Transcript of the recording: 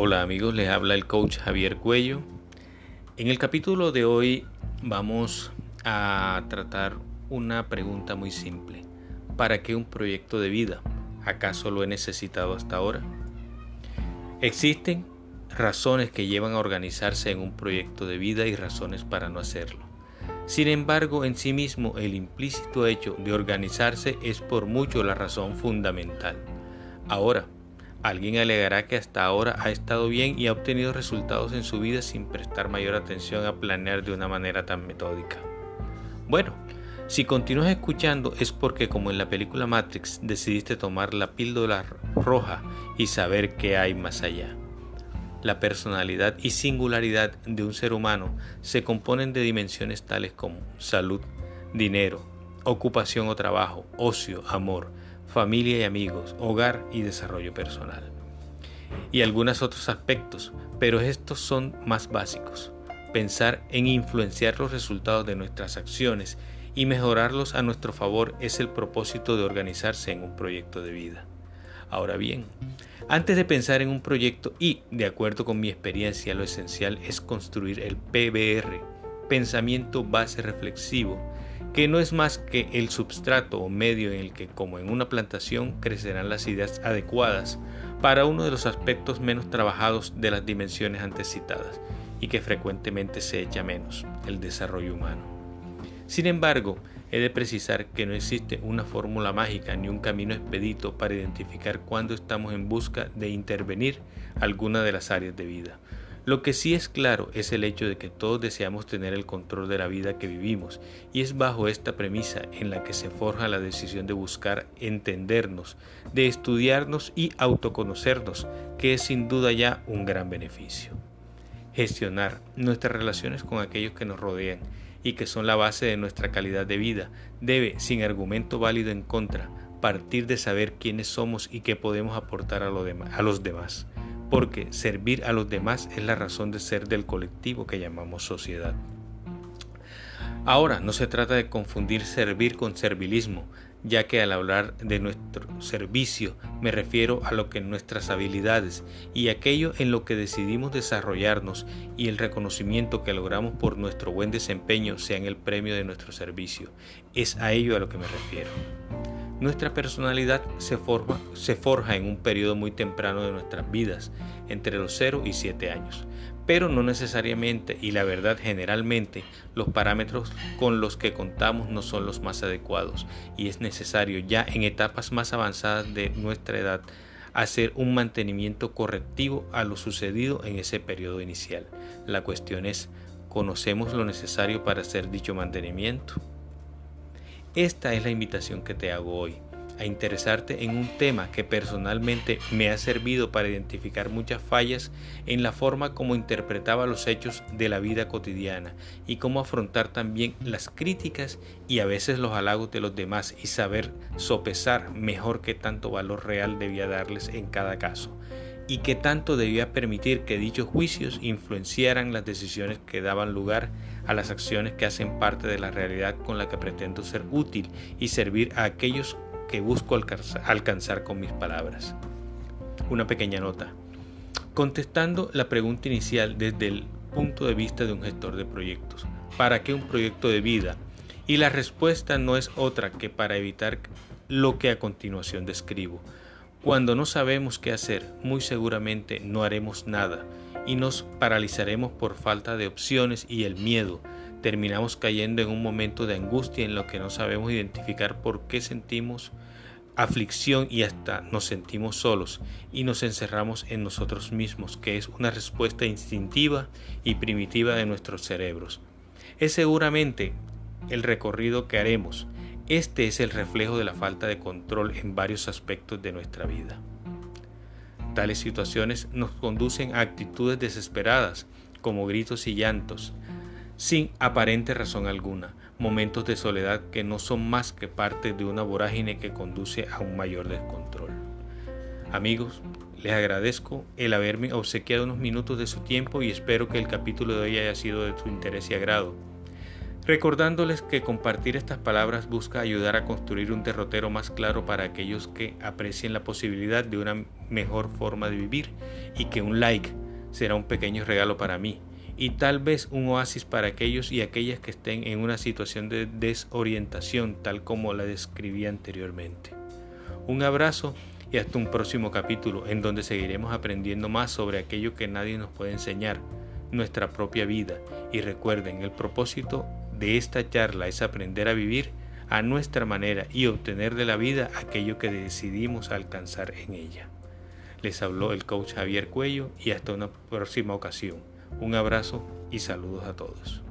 Hola amigos, les habla el coach Javier Cuello. En el capítulo de hoy vamos a tratar una pregunta muy simple. ¿Para qué un proyecto de vida? ¿Acaso lo he necesitado hasta ahora? Existen razones que llevan a organizarse en un proyecto de vida y razones para no hacerlo. Sin embargo, en sí mismo el implícito hecho de organizarse es por mucho la razón fundamental. Ahora, Alguien alegará que hasta ahora ha estado bien y ha obtenido resultados en su vida sin prestar mayor atención a planear de una manera tan metódica. Bueno, si continúas escuchando es porque como en la película Matrix decidiste tomar la píldora roja y saber qué hay más allá. La personalidad y singularidad de un ser humano se componen de dimensiones tales como salud, dinero, ocupación o trabajo, ocio, amor, familia y amigos, hogar y desarrollo personal. Y algunos otros aspectos, pero estos son más básicos. Pensar en influenciar los resultados de nuestras acciones y mejorarlos a nuestro favor es el propósito de organizarse en un proyecto de vida. Ahora bien, antes de pensar en un proyecto y, de acuerdo con mi experiencia, lo esencial es construir el PBR, pensamiento base reflexivo, que no es más que el substrato o medio en el que, como en una plantación, crecerán las ideas adecuadas para uno de los aspectos menos trabajados de las dimensiones antes citadas y que frecuentemente se echa menos, el desarrollo humano. Sin embargo, he de precisar que no existe una fórmula mágica ni un camino expedito para identificar cuándo estamos en busca de intervenir alguna de las áreas de vida lo que sí es claro es el hecho de que todos deseamos tener el control de la vida que vivimos y es bajo esta premisa en la que se forja la decisión de buscar entendernos, de estudiarnos y autoconocernos, que es sin duda ya un gran beneficio. Gestionar nuestras relaciones con aquellos que nos rodean y que son la base de nuestra calidad de vida debe, sin argumento válido en contra, partir de saber quiénes somos y qué podemos aportar a, los demás porque servir a los demás es la razón de ser del colectivo que llamamos sociedad. Ahora, no se trata de confundir servir con servilismo, ya que al hablar de nuestro servicio me refiero a lo que nuestras habilidades y aquello en lo que decidimos desarrollarnos y el reconocimiento que logramos por nuestro buen desempeño sean el premio de nuestro servicio. Es a ello a lo que me refiero. Nuestra personalidad se, forma, se forja en un periodo muy temprano de nuestras vidas, entre los 0 y 7 años, pero no necesariamente y la verdad generalmente los parámetros con los que contamos no son los más adecuados y es necesario ya en etapas más avanzadas de nuestra edad hacer un mantenimiento correctivo a lo sucedido en ese periodo inicial. La cuestión es, ¿conocemos lo necesario para hacer dicho mantenimiento? Esta es la invitación que te hago hoy, a interesarte en un tema que personalmente me ha servido para identificar muchas fallas en la forma como interpretaba los hechos de la vida cotidiana y cómo afrontar también las críticas y a veces los halagos de los demás y saber sopesar mejor qué tanto valor real debía darles en cada caso y qué tanto debía permitir que dichos juicios influenciaran las decisiones que daban lugar a las acciones que hacen parte de la realidad con la que pretendo ser útil y servir a aquellos que busco alcanzar con mis palabras. Una pequeña nota. Contestando la pregunta inicial desde el punto de vista de un gestor de proyectos, ¿para qué un proyecto de vida? Y la respuesta no es otra que para evitar lo que a continuación describo. Cuando no sabemos qué hacer, muy seguramente no haremos nada y nos paralizaremos por falta de opciones y el miedo. Terminamos cayendo en un momento de angustia en lo que no sabemos identificar por qué sentimos aflicción y hasta nos sentimos solos y nos encerramos en nosotros mismos, que es una respuesta instintiva y primitiva de nuestros cerebros. Es seguramente el recorrido que haremos. Este es el reflejo de la falta de control en varios aspectos de nuestra vida. Tales situaciones nos conducen a actitudes desesperadas, como gritos y llantos, sin aparente razón alguna, momentos de soledad que no son más que parte de una vorágine que conduce a un mayor descontrol. Amigos, les agradezco el haberme obsequiado unos minutos de su tiempo y espero que el capítulo de hoy haya sido de su interés y agrado. Recordándoles que compartir estas palabras busca ayudar a construir un derrotero más claro para aquellos que aprecien la posibilidad de una mejor forma de vivir y que un like será un pequeño regalo para mí y tal vez un oasis para aquellos y aquellas que estén en una situación de desorientación tal como la describí anteriormente. Un abrazo y hasta un próximo capítulo en donde seguiremos aprendiendo más sobre aquello que nadie nos puede enseñar, nuestra propia vida. Y recuerden, el propósito de esta charla es aprender a vivir a nuestra manera y obtener de la vida aquello que decidimos alcanzar en ella. Les habló el coach Javier Cuello y hasta una próxima ocasión. Un abrazo y saludos a todos.